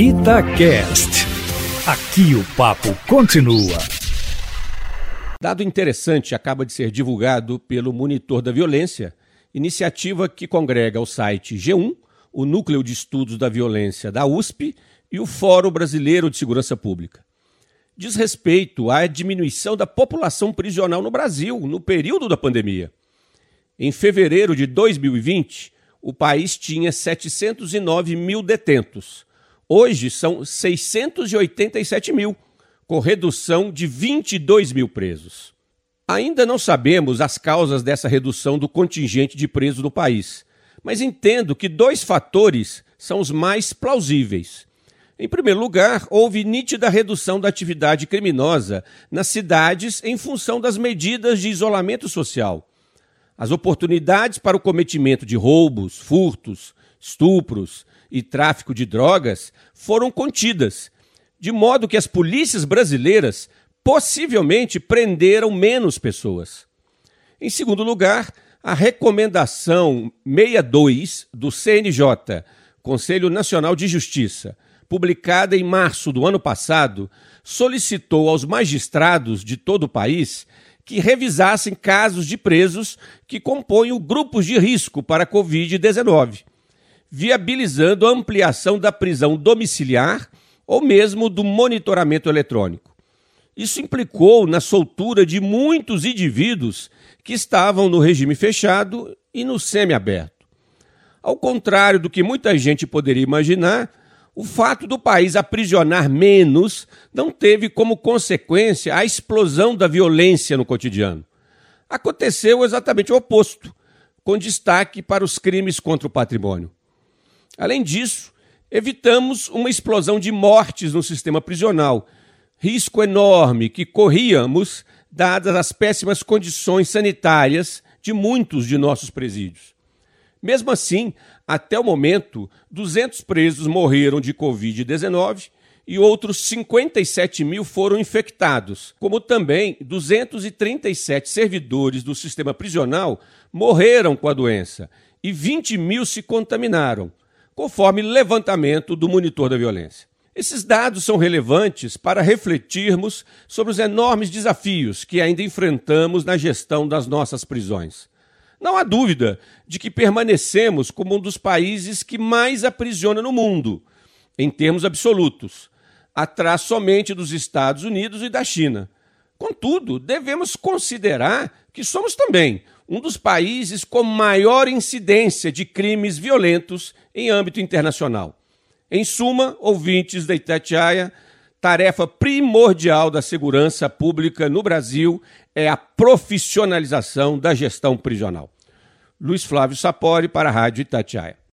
Itacast. Aqui o papo continua. Dado interessante acaba de ser divulgado pelo Monitor da Violência, iniciativa que congrega o site G1, o Núcleo de Estudos da Violência da USP e o Fórum Brasileiro de Segurança Pública. Diz respeito à diminuição da população prisional no Brasil no período da pandemia. Em fevereiro de 2020, o país tinha 709 mil detentos. Hoje são 687 mil, com redução de 22 mil presos. Ainda não sabemos as causas dessa redução do contingente de presos no país, mas entendo que dois fatores são os mais plausíveis. Em primeiro lugar, houve nítida redução da atividade criminosa nas cidades em função das medidas de isolamento social. As oportunidades para o cometimento de roubos, furtos, estupros e tráfico de drogas foram contidas, de modo que as polícias brasileiras possivelmente prenderam menos pessoas. Em segundo lugar, a recomendação 62 do CNJ, Conselho Nacional de Justiça, publicada em março do ano passado, solicitou aos magistrados de todo o país que revisassem casos de presos que compõem grupos de risco para a Covid-19 viabilizando a ampliação da prisão domiciliar ou mesmo do monitoramento eletrônico. Isso implicou na soltura de muitos indivíduos que estavam no regime fechado e no semiaberto. Ao contrário do que muita gente poderia imaginar, o fato do país aprisionar menos não teve como consequência a explosão da violência no cotidiano. Aconteceu exatamente o oposto, com destaque para os crimes contra o patrimônio. Além disso, evitamos uma explosão de mortes no sistema prisional, risco enorme que corríamos dadas as péssimas condições sanitárias de muitos de nossos presídios. Mesmo assim, até o momento, 200 presos morreram de Covid-19 e outros 57 mil foram infectados, como também 237 servidores do sistema prisional morreram com a doença e 20 mil se contaminaram, conforme levantamento do Monitor da Violência. Esses dados são relevantes para refletirmos sobre os enormes desafios que ainda enfrentamos na gestão das nossas prisões. Não há dúvida de que permanecemos como um dos países que mais aprisiona no mundo, em termos absolutos, atrás somente dos Estados Unidos e da China. Contudo, devemos considerar que somos também um dos países com maior incidência de crimes violentos em âmbito internacional. Em suma, ouvintes da Itatiaia, tarefa primordial da segurança pública no Brasil é a profissionalização da gestão prisional. Luiz Flávio Sapori para a Rádio Itatiaia.